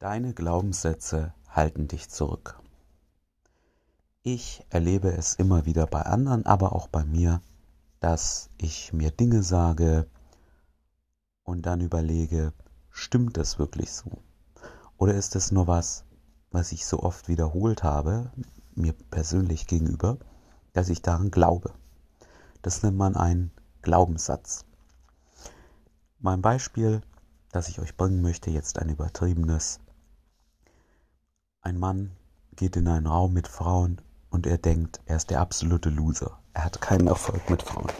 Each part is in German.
Deine Glaubenssätze halten dich zurück. Ich erlebe es immer wieder bei anderen, aber auch bei mir, dass ich mir Dinge sage und dann überlege, stimmt das wirklich so? Oder ist es nur was, was ich so oft wiederholt habe, mir persönlich gegenüber, dass ich daran glaube? Das nennt man einen Glaubenssatz. Mein Beispiel, das ich euch bringen möchte, jetzt ein übertriebenes, ein Mann geht in einen Raum mit Frauen und er denkt, er ist der absolute Loser. Er hat keinen Erfolg mit Frauen.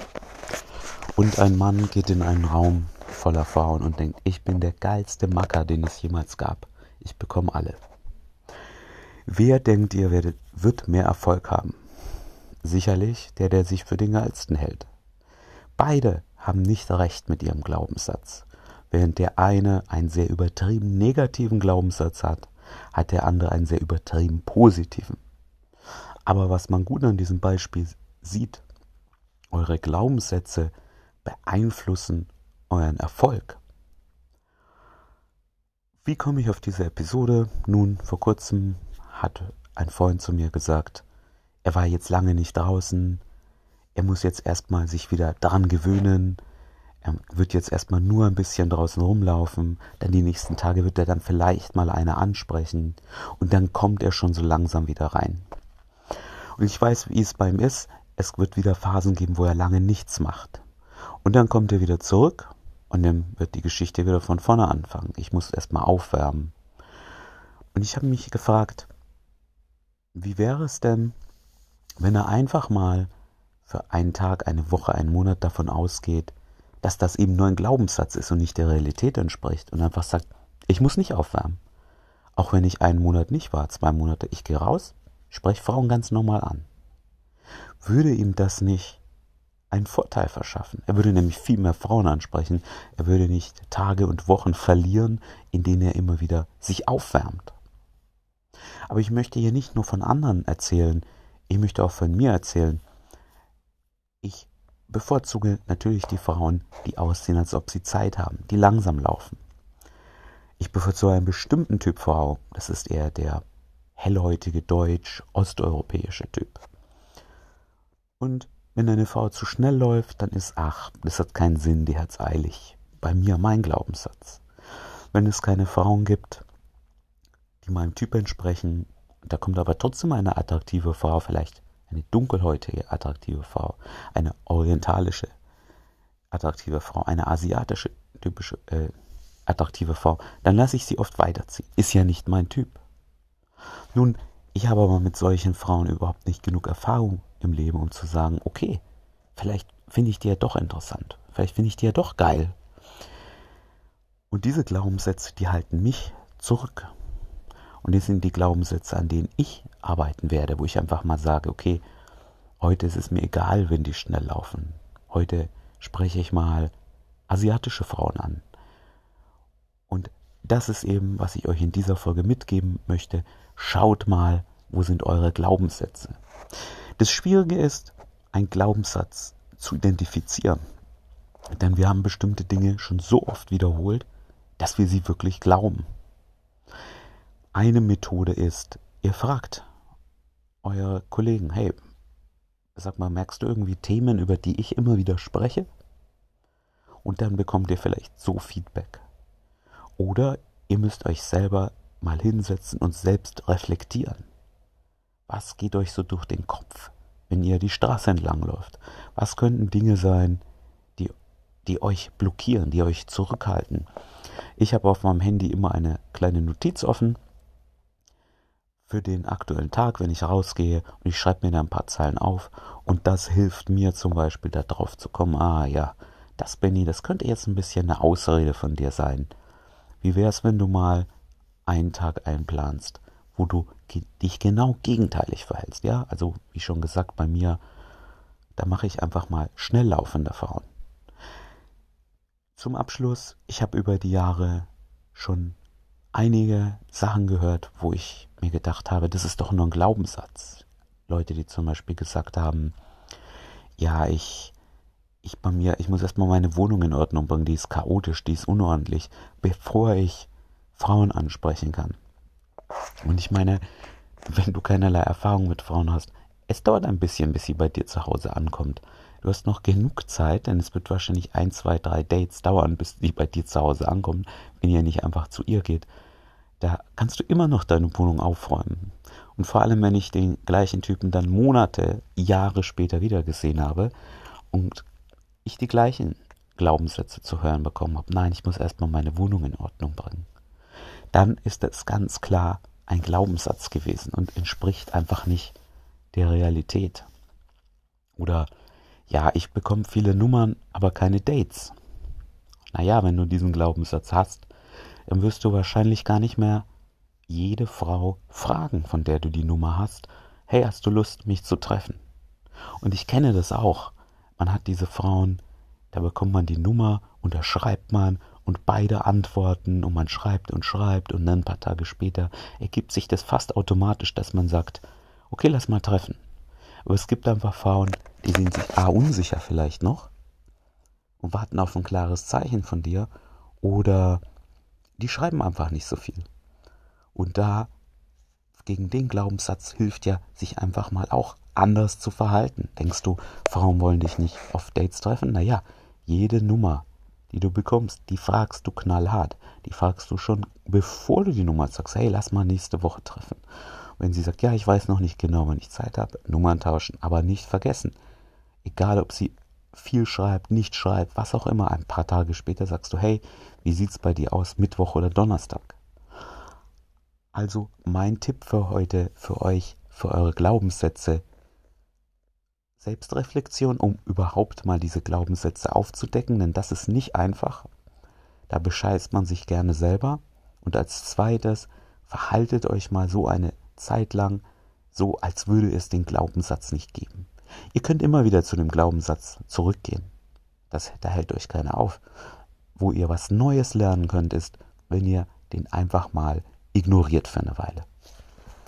Und ein Mann geht in einen Raum voller Frauen und denkt, ich bin der geilste Macker, den es jemals gab. Ich bekomme alle. Wer denkt ihr, wird mehr Erfolg haben? Sicherlich der, der sich für den geilsten hält. Beide haben nicht recht mit ihrem Glaubenssatz. Während der eine einen sehr übertrieben negativen Glaubenssatz hat, hat der andere einen sehr übertrieben positiven. Aber was man gut an diesem Beispiel sieht, eure Glaubenssätze beeinflussen euren Erfolg. Wie komme ich auf diese Episode? Nun, vor kurzem hat ein Freund zu mir gesagt, er war jetzt lange nicht draußen, er muss jetzt erstmal sich wieder daran gewöhnen, er wird jetzt erstmal nur ein bisschen draußen rumlaufen, dann die nächsten Tage wird er dann vielleicht mal eine ansprechen und dann kommt er schon so langsam wieder rein. Und ich weiß, wie es bei ihm ist. Es wird wieder Phasen geben, wo er lange nichts macht. Und dann kommt er wieder zurück und dann wird die Geschichte wieder von vorne anfangen. Ich muss erstmal aufwärmen. Und ich habe mich gefragt, wie wäre es denn, wenn er einfach mal für einen Tag, eine Woche, einen Monat davon ausgeht, dass das eben nur ein Glaubenssatz ist und nicht der Realität entspricht und einfach sagt, ich muss nicht aufwärmen. Auch wenn ich einen Monat nicht war, zwei Monate, ich gehe raus, spreche Frauen ganz normal an. Würde ihm das nicht einen Vorteil verschaffen? Er würde nämlich viel mehr Frauen ansprechen. Er würde nicht Tage und Wochen verlieren, in denen er immer wieder sich aufwärmt. Aber ich möchte hier nicht nur von anderen erzählen, ich möchte auch von mir erzählen. Bevorzuge natürlich die Frauen, die aussehen, als ob sie Zeit haben, die langsam laufen. Ich bevorzuge einen bestimmten Typ Frau. Das ist eher der hellhäutige deutsch-osteuropäische Typ. Und wenn eine Frau zu schnell läuft, dann ist, ach, das hat keinen Sinn, die hat's eilig. Bei mir mein Glaubenssatz. Wenn es keine Frauen gibt, die meinem Typ entsprechen, da kommt aber trotzdem eine attraktive Frau, vielleicht eine dunkelhäutige attraktive Frau, eine orientalische attraktive Frau, eine asiatische typische äh, attraktive Frau, dann lasse ich sie oft weiterziehen. Ist ja nicht mein Typ. Nun, ich habe aber mit solchen Frauen überhaupt nicht genug Erfahrung im Leben, um zu sagen, okay, vielleicht finde ich die ja doch interessant, vielleicht finde ich die ja doch geil. Und diese Glaubenssätze, die halten mich zurück. Und das sind die Glaubenssätze, an denen ich arbeiten werde, wo ich einfach mal sage, okay, heute ist es mir egal, wenn die schnell laufen. Heute spreche ich mal asiatische Frauen an. Und das ist eben, was ich euch in dieser Folge mitgeben möchte. Schaut mal, wo sind eure Glaubenssätze. Das Schwierige ist, einen Glaubenssatz zu identifizieren. Denn wir haben bestimmte Dinge schon so oft wiederholt, dass wir sie wirklich glauben. Eine Methode ist, ihr fragt euer Kollegen, hey, sag mal, merkst du irgendwie Themen, über die ich immer wieder spreche? Und dann bekommt ihr vielleicht so Feedback. Oder ihr müsst euch selber mal hinsetzen und selbst reflektieren. Was geht euch so durch den Kopf, wenn ihr die Straße entlang läuft? Was könnten Dinge sein, die, die euch blockieren, die euch zurückhalten? Ich habe auf meinem Handy immer eine kleine Notiz offen für den aktuellen Tag, wenn ich rausgehe und ich schreibe mir da ein paar Zeilen auf und das hilft mir zum Beispiel darauf zu kommen, ah ja, das Benny, das könnte jetzt ein bisschen eine Ausrede von dir sein. Wie wär's, wenn du mal einen Tag einplanst, wo du dich genau gegenteilig verhältst, ja? Also, wie schon gesagt, bei mir, da mache ich einfach mal schnell laufende Frauen. Zum Abschluss, ich habe über die Jahre schon einige Sachen gehört, wo ich mir gedacht habe, das ist doch nur ein Glaubenssatz. Leute, die zum Beispiel gesagt haben, ja, ich, ich bei mir, ich muss erstmal meine Wohnung in Ordnung bringen, die ist chaotisch, die ist unordentlich, bevor ich Frauen ansprechen kann. Und ich meine, wenn du keinerlei Erfahrung mit Frauen hast, es dauert ein bisschen, bis sie bei dir zu Hause ankommt. Du hast noch genug Zeit, denn es wird wahrscheinlich ein, zwei, drei Dates dauern, bis sie bei dir zu Hause ankommt, wenn ihr nicht einfach zu ihr geht. Da kannst du immer noch deine Wohnung aufräumen. Und vor allem, wenn ich den gleichen Typen dann Monate, Jahre später wieder gesehen habe und ich die gleichen Glaubenssätze zu hören bekommen habe, nein, ich muss erstmal meine Wohnung in Ordnung bringen, dann ist das ganz klar ein Glaubenssatz gewesen und entspricht einfach nicht der Realität. Oder ja, ich bekomme viele Nummern, aber keine Dates. Naja, wenn du diesen Glaubenssatz hast, dann wirst du wahrscheinlich gar nicht mehr jede Frau fragen, von der du die Nummer hast, hey, hast du Lust, mich zu treffen? Und ich kenne das auch. Man hat diese Frauen, da bekommt man die Nummer und da schreibt man und beide antworten und man schreibt und schreibt und dann ein paar Tage später ergibt sich das fast automatisch, dass man sagt, okay, lass mal treffen. Aber es gibt einfach Frauen, die sind sich A unsicher vielleicht noch und warten auf ein klares Zeichen von dir oder die schreiben einfach nicht so viel. Und da gegen den Glaubenssatz hilft ja, sich einfach mal auch anders zu verhalten. Denkst du, Frauen wollen dich nicht auf Dates treffen? Naja, jede Nummer, die du bekommst, die fragst du knallhart. Die fragst du schon, bevor du die Nummer sagst, hey, lass mal nächste Woche treffen. Wenn sie sagt, ja, ich weiß noch nicht genau, wann ich Zeit habe, Nummern tauschen, aber nicht vergessen. Egal, ob sie viel schreibt, nicht schreibt, was auch immer, ein paar Tage später sagst du, hey, wie sieht's bei dir aus, Mittwoch oder Donnerstag? Also mein Tipp für heute, für euch, für eure Glaubenssätze, Selbstreflexion, um überhaupt mal diese Glaubenssätze aufzudecken, denn das ist nicht einfach. Da bescheißt man sich gerne selber. Und als zweites, verhaltet euch mal so eine Zeit lang, so als würde es den Glaubenssatz nicht geben. Ihr könnt immer wieder zu dem Glaubenssatz zurückgehen. Das, da hält euch keiner auf. Wo ihr was Neues lernen könnt, ist, wenn ihr den einfach mal ignoriert für eine Weile.